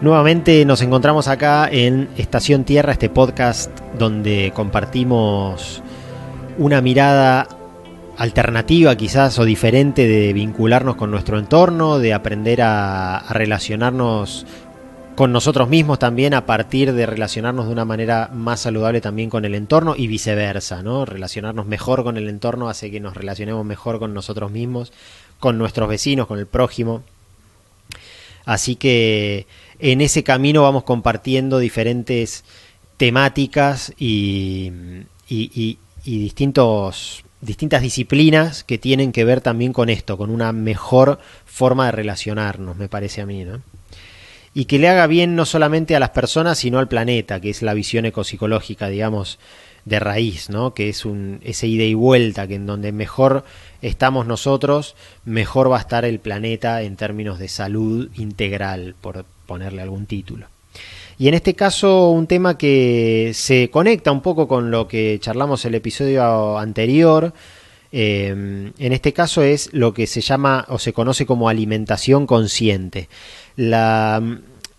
Nuevamente nos encontramos acá en Estación Tierra, este podcast donde compartimos una mirada alternativa quizás o diferente de vincularnos con nuestro entorno, de aprender a, relacionarnos con nosotros mismos también a partir de relacionarnos de una manera más saludable también con el entorno y viceversa, ¿no? Relacionarnos mejor con el entorno hace que nos relacionemos mejor con nosotros mismos, con nuestros vecinos, con el prójimo. Así que en ese camino vamos compartiendo diferentes temáticas y, distintos, distintas disciplinas que tienen que ver también con esto, con una mejor forma de relacionarnos, me parece a mí, ¿no? Y que le haga bien no solamente a las personas, sino al planeta, que es la visión ecopsicológica, digamos, de raíz, ¿no? Que es un, ese ida y vuelta, que en donde mejor estamos nosotros, mejor va a estar el planeta en términos de salud integral, por, ponerle algún título. Y en este caso un tema que se conecta un poco con lo que charlamos el episodio anterior, eh, en este caso es lo que se llama o se conoce como alimentación consciente. La,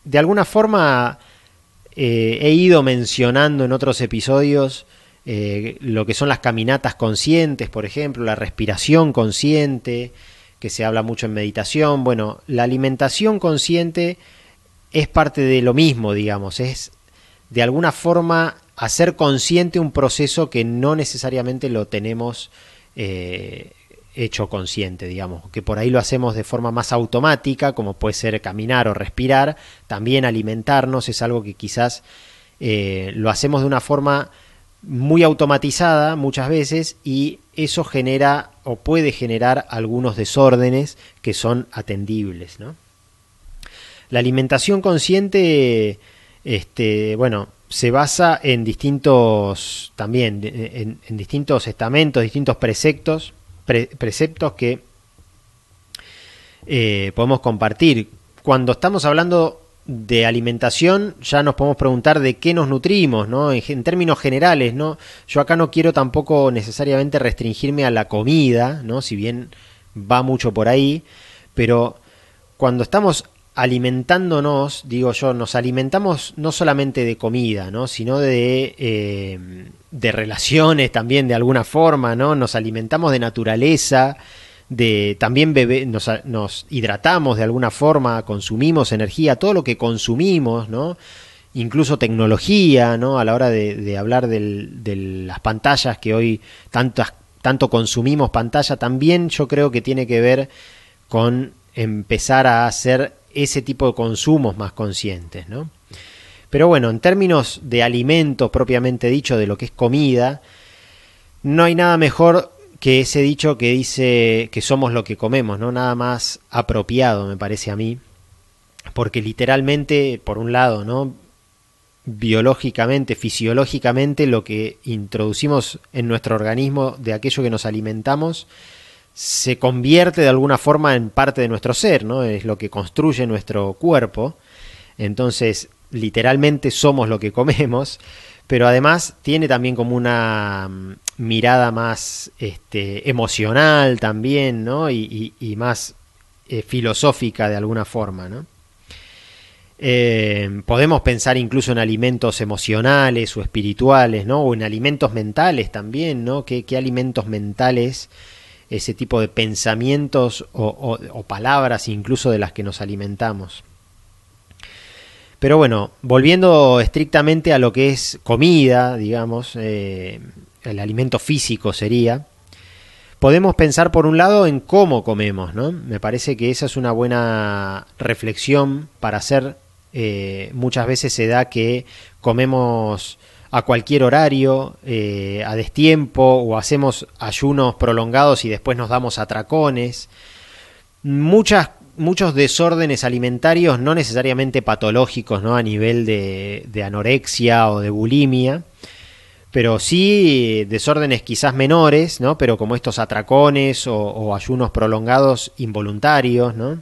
de alguna forma eh, he ido mencionando en otros episodios eh, lo que son las caminatas conscientes, por ejemplo, la respiración consciente, que se habla mucho en meditación. Bueno, la alimentación consciente es parte de lo mismo, digamos, es de alguna forma hacer consciente un proceso que no necesariamente lo tenemos eh, hecho consciente, digamos, que por ahí lo hacemos de forma más automática, como puede ser caminar o respirar, también alimentarnos es algo que quizás eh, lo hacemos de una forma muy automatizada muchas veces y eso genera o puede generar algunos desórdenes que son atendibles, ¿no? La alimentación consciente, este, bueno, se basa en distintos, también, en, distintos estamentos, distintos preceptos, preceptos que eh, podemos compartir. Cuando estamos hablando de alimentación, ya nos podemos preguntar de qué nos nutrimos, ¿no? En, en, términos generales, ¿no? Yo acá no quiero tampoco necesariamente restringirme a la comida, ¿no? Si bien va mucho por ahí, pero cuando estamos alimentándonos, digo yo, nos alimentamos no solamente de comida, ¿no? sino de, eh, de relaciones también de alguna forma, ¿no? Nos alimentamos de naturaleza, de también bebe, nos, nos, hidratamos de alguna forma, consumimos energía, todo lo que consumimos, ¿no? Incluso tecnología, ¿no? A la hora de, hablar de las pantallas que hoy tantas, tanto consumimos pantalla, también yo creo que tiene que ver con empezar a hacer ese tipo de consumos más conscientes, ¿no? Pero bueno, en términos de alimentos propiamente dicho, de lo que es comida, no hay nada mejor que ese dicho que dice que somos lo que comemos, ¿no? Nada más apropiado, me parece a mí. Porque literalmente, por un lado, ¿no? biológicamente, fisiológicamente, lo que introducimos en nuestro organismo de aquello que nos alimentamos se convierte de alguna forma en parte de nuestro ser, ¿no? Es lo que construye nuestro cuerpo. Entonces, literalmente somos lo que comemos, pero además tiene también como una mm, mirada más este, emocional también, ¿no? Y, más eh, filosófica de alguna forma, ¿no? Eh, podemos pensar incluso en alimentos emocionales o espirituales, ¿no? O en alimentos mentales también, ¿no? ¿Qué, qué alimentos mentales ese tipo de pensamientos o, palabras incluso de las que nos alimentamos. Pero bueno, volviendo estrictamente a lo que es comida, digamos, eh, el alimento físico sería, podemos pensar por un lado en cómo comemos, ¿no? Me parece que esa es una buena reflexión para hacer. Eh, muchas veces se da que comemos a cualquier horario, eh, a destiempo, o hacemos ayunos prolongados y después nos damos atracones. Muchas, muchos desórdenes alimentarios, no necesariamente patológicos, ¿no? A nivel de, anorexia o de bulimia, pero sí desórdenes quizás menores, ¿no? Pero como estos atracones o, o ayunos prolongados involuntarios, ¿no?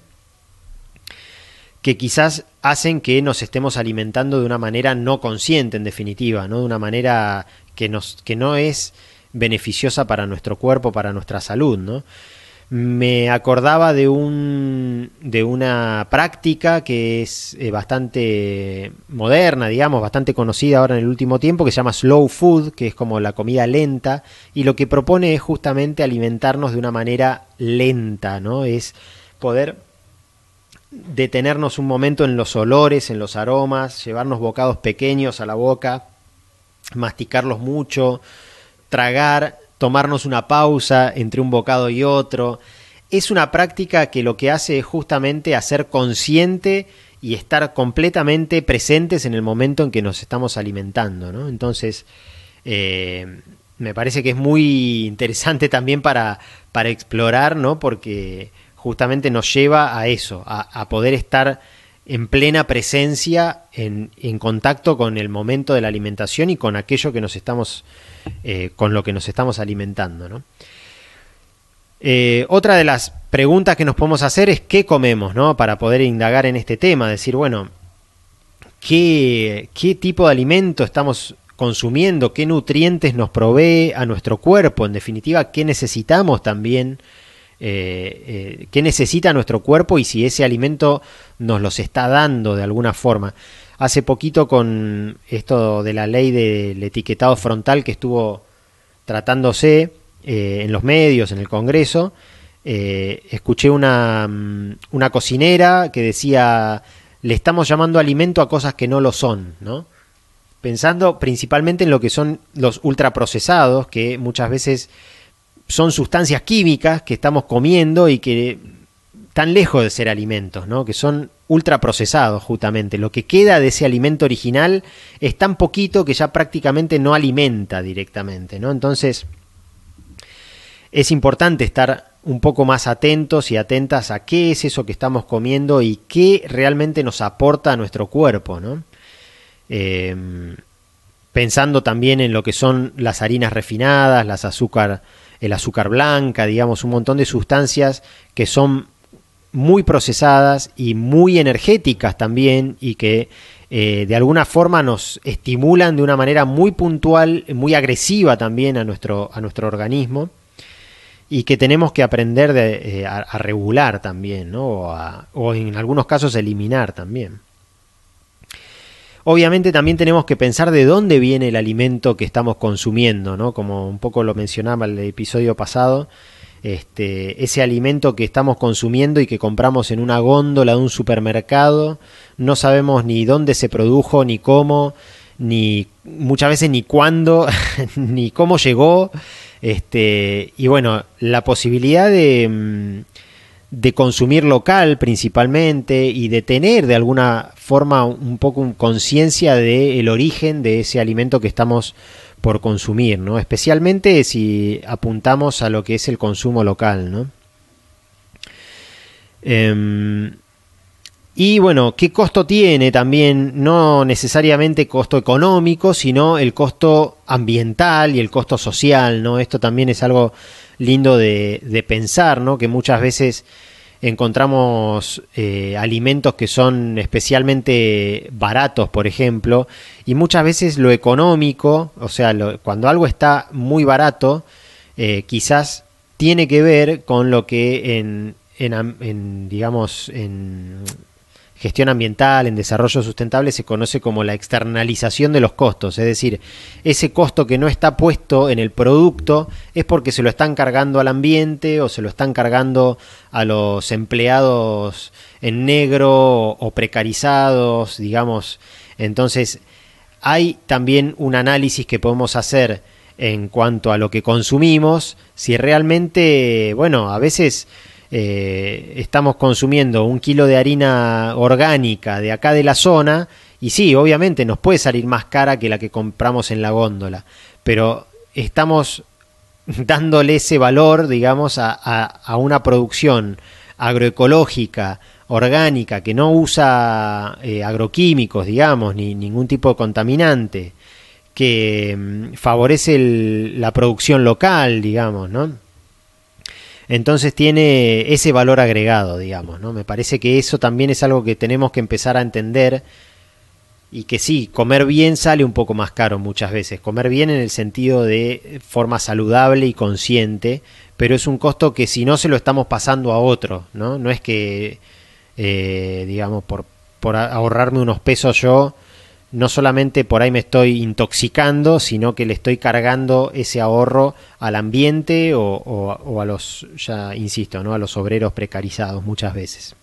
que quizás hacen que nos estemos alimentando de una manera no consciente en definitiva, ¿no? de una manera que, nos, que no es beneficiosa para nuestro cuerpo, para nuestra salud, ¿no? me acordaba de, un, de una práctica que es eh, bastante moderna, digamos, bastante conocida ahora en el último tiempo, que se llama slow food, que es como la comida lenta, y lo que propone es justamente alimentarnos de una manera lenta, ¿no? Es poder detenernos un momento en los olores, en los aromas, llevarnos bocados pequeños a la boca, masticarlos mucho, tragar tomarnos una pausa entre un bocado y otro. Es una práctica que lo que hace es justamente hacer consciente y estar completamente presentes en el momento en que nos estamos alimentando. Entonces, eh, me parece que es muy interesante también para, para explorar, ¿no? porque justamente nos lleva a eso, a, poder estar en plena presencia, en, contacto con el momento de la alimentación y con aquello que nos estamos eh, con lo que nos estamos alimentando. Eh, otra de las preguntas que nos podemos hacer es qué comemos, ¿no? Para poder indagar en este tema, decir, bueno, ¿qué, qué tipo de alimento estamos consumiendo, qué nutrientes nos provee a nuestro cuerpo, en definitiva, qué necesitamos también, eh, qué necesita nuestro cuerpo y si ese alimento nos los está dando de alguna forma hace poquito con esto de la ley del etiquetado frontal que estuvo tratándose eh, en los medios, en el Congreso, eh, escuché una, mm, una cocinera que decía, le estamos llamando alimento a cosas que no lo son, ¿no? Pensando principalmente en lo que son los ultraprocesados, que muchas veces son sustancias químicas que estamos comiendo y que están lejos de ser alimentos, ¿no? Que son ultraprocesados justamente. Lo que queda de ese alimento original es tan poquito que ya prácticamente no alimenta directamente, ¿no? Entonces es importante estar un poco más atentos y atentas a qué es eso que estamos comiendo y qué realmente nos aporta a nuestro cuerpo, ¿no? Em, pensando también en lo que son las harinas refinadas, las azúcar, el azúcar blanca, digamos, un montón de sustancias que son muy procesadas y muy energéticas también y que eh, de alguna forma nos estimulan de una manera muy puntual, muy agresiva también a nuestro, a nuestro organismo y que tenemos que aprender de, eh, a, regular también, ¿no? o, o en algunos casos eliminar también. Obviamente también tenemos que pensar de dónde viene el alimento que estamos consumiendo, ¿no? Como un poco lo mencionaba el episodio pasado, este, ese alimento que estamos consumiendo y que compramos en una góndola de un supermercado, no sabemos ni dónde se produjo, ni cómo, ni muchas veces ni cuándo, ni cómo llegó. Este, y bueno, la posibilidad de, mm, de consumir local principalmente y de tener de alguna forma un poco conciencia del origen de ese alimento que estamos por consumir, ¿no? Especialmente si apuntamos a lo que es el consumo local, ¿no? Em, y bueno, ¿qué costo tiene también? No necesariamente costo económico, sino el costo ambiental y el costo social, ¿no? Esto también es algo lindo de, de pensar, ¿no? Que muchas veces encontramos eh, alimentos que son especialmente baratos, por ejemplo, y muchas veces lo económico, o sea, cuando algo está muy barato, eh, quizás tiene que ver con lo que en, en digamos, en gestión ambiental, en desarrollo sustentable, se conoce como la externalización de los costos. Es decir, ese costo que no está puesto en el producto es porque se lo están cargando al ambiente o se lo están cargando a los empleados en negro o precarizados, digamos. Entonces, hay también un análisis que podemos hacer en cuanto a lo que consumimos, si realmente, bueno, a veces eh, estamos consumiendo un kilo de harina orgánica de acá de la zona, y sí, obviamente nos puede salir más cara que la que compramos en la góndola, pero estamos dándole ese valor, digamos, a, una producción agroecológica, orgánica, que no usa eh, agroquímicos, digamos, ni ningún tipo de contaminante, que mm, favorece la producción local, digamos, ¿no? Entonces tiene ese valor agregado, digamos, ¿no? Me parece que eso también es algo que tenemos que empezar a entender y que sí, comer bien sale un poco más caro muchas veces. Comer bien en el sentido de forma saludable y consciente, pero es un costo que si no se lo estamos pasando a otro, ¿no? No es que, eh, digamos, por, por ahorrarme unos pesos yo, no solamente por ahí me estoy intoxicando, sino que le estoy cargando ese ahorro al ambiente o, a los, ya insisto, ¿no? a los obreros precarizados muchas veces.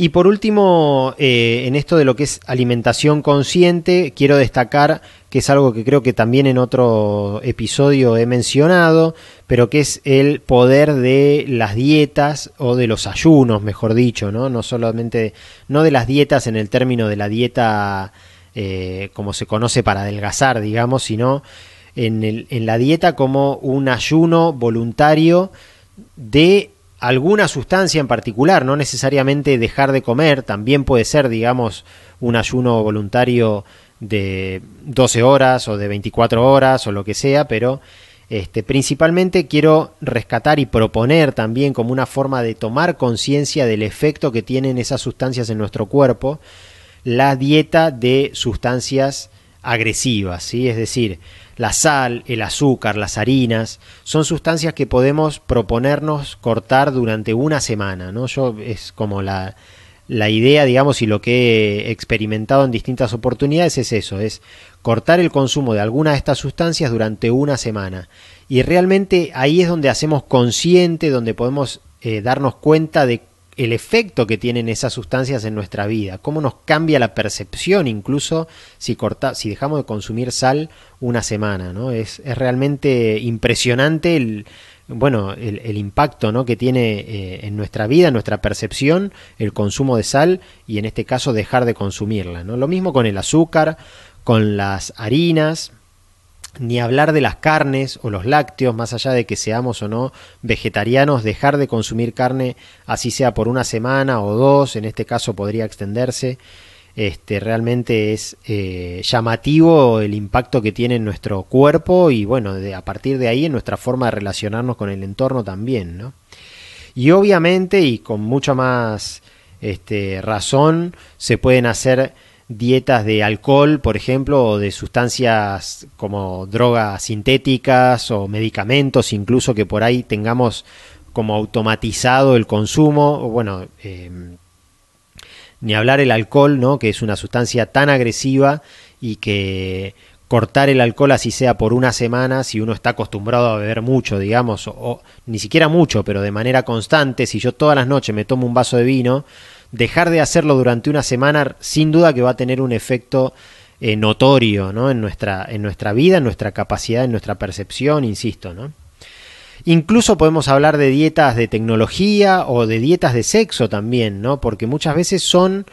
Y por último, eh, en esto de lo que es alimentación consciente, quiero destacar que es algo que creo que también en otro episodio he mencionado, pero que es el poder de las dietas o de los ayunos, mejor dicho, ¿no? No solamente, no de las dietas en el término de la dieta eh, como se conoce para adelgazar, digamos, sino en, en la dieta como un ayuno voluntario de alguna sustancia en particular, no necesariamente dejar de comer, también puede ser, digamos, un ayuno voluntario de 12 horas o de 24 horas o lo que sea, pero este, principalmente quiero rescatar y proponer también como una forma de tomar conciencia del efecto que tienen esas sustancias en nuestro cuerpo, la dieta de sustancias agresivas, ¿sí? es decir, la sal, el azúcar, las harinas, son sustancias que podemos proponernos cortar durante una semana, ¿no? Yo es como la, la idea, digamos, y lo que he experimentado en distintas oportunidades es eso, es cortar el consumo de alguna de estas sustancias durante una semana. Y realmente ahí es donde hacemos consciente, donde podemos eh, darnos cuenta de el efecto que tienen esas sustancias en nuestra vida, cómo nos cambia la percepción incluso si, dejamos de consumir sal una semana, ¿no? Es, es realmente impresionante el, bueno, el, impacto ¿no? que tiene eh, en nuestra vida, en nuestra percepción, el consumo de sal y en este caso dejar de consumirla. ¿no? Lo mismo con el azúcar, con las harinas, ni hablar de las carnes o los lácteos, más allá de que seamos o no vegetarianos, dejar de consumir carne, así sea por una semana o dos, en este caso podría extenderse. Este, realmente es eh, llamativo el impacto que tiene en nuestro cuerpo y bueno, de, a partir de ahí en nuestra forma de relacionarnos con el entorno también, ¿no? Y obviamente y con mucha más este, razón se pueden hacer dietas de alcohol, por ejemplo, o de sustancias como drogas sintéticas o medicamentos, incluso que por ahí tengamos como automatizado el consumo, o bueno, em, ni hablar el alcohol, ¿no? que es una sustancia tan agresiva y que cortar el alcohol así sea por una semana, si uno está acostumbrado a beber mucho, digamos, o ni siquiera mucho, pero de manera constante, si yo todas las noches me tomo un vaso de vino, dejar de hacerlo durante una semana sin duda que va a tener un efecto eh, notorio ¿no? en, nuestra, en nuestra vida, en nuestra capacidad, en nuestra percepción, insisto. ¿no? Incluso podemos hablar de dietas de tecnología o de dietas de sexo también, ¿no? porque muchas veces son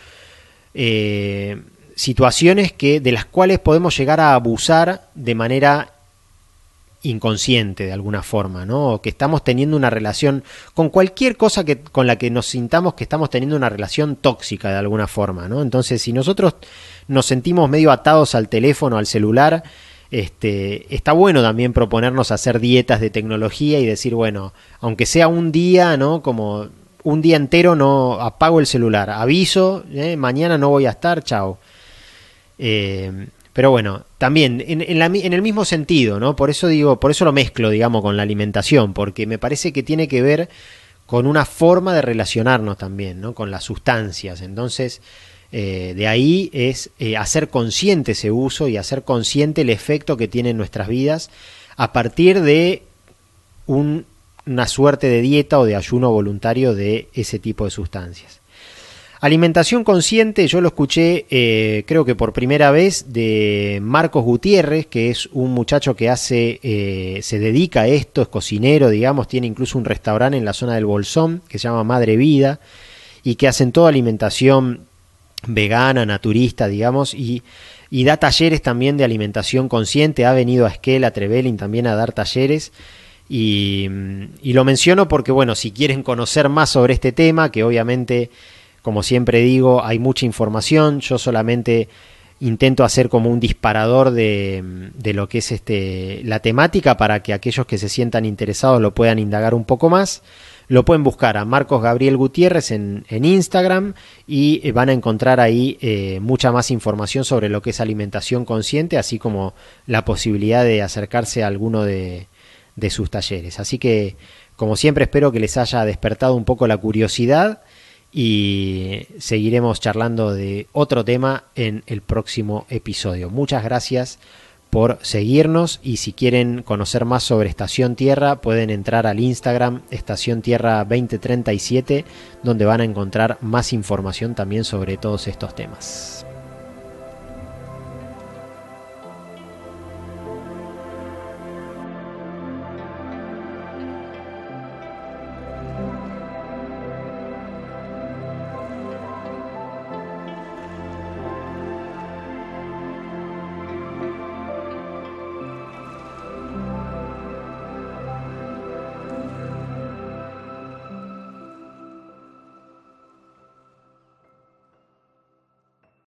eh, situaciones que, de las cuales podemos llegar a abusar de manera inconsciente de alguna forma, ¿no? O que estamos teniendo una relación con cualquier cosa que con la que nos sintamos que estamos teniendo una relación tóxica de alguna forma, ¿no? Entonces, si nosotros nos sentimos medio atados al teléfono, al celular, este, está bueno también proponernos hacer dietas de tecnología y decir, bueno, aunque sea un día, ¿no? Como un día entero no apago el celular, aviso, ¿eh? mañana no voy a estar, chao. Eh, pero bueno, también en, en, el mismo sentido, ¿no? Por eso digo, por eso lo mezclo, digamos, con la alimentación, porque me parece que tiene que ver con una forma de relacionarnos también, ¿no? Con las sustancias. Entonces, eh, de ahí es eh, hacer consciente ese uso y hacer consciente el efecto que tiene en nuestras vidas a partir de una suerte de dieta o de ayuno voluntario de ese tipo de sustancias. Alimentación consciente, yo lo escuché eh, creo que por primera vez de Marcos Gutiérrez, que es un muchacho que hace, eh, se dedica a esto, es cocinero, digamos, tiene incluso un restaurante en la zona del Bolsón que se llama Madre Vida y que hacen toda alimentación vegana, naturista, digamos, y, y da talleres también de alimentación consciente. Ha venido a Esquel, a Trevelin también a dar talleres. Y, y lo menciono porque, bueno, si quieren conocer más sobre este tema, que obviamente como siempre digo, hay mucha información, yo solamente intento hacer como un disparador de, lo que es este, la temática para que aquellos que se sientan interesados lo puedan indagar un poco más. Lo pueden buscar a Marcos Gabriel Gutiérrez en, Instagram y eh, van a encontrar ahí eh, mucha más información sobre lo que es alimentación consciente, así como la posibilidad de acercarse a alguno de, de sus talleres. Así que, como siempre, espero que les haya despertado un poco la curiosidad y seguiremos charlando de otro tema en el próximo episodio. Muchas gracias por seguirnos y si quieren conocer más sobre Estación Tierra pueden entrar al Instagram Estación Tierra 2037 donde van a encontrar más información también sobre todos estos temas.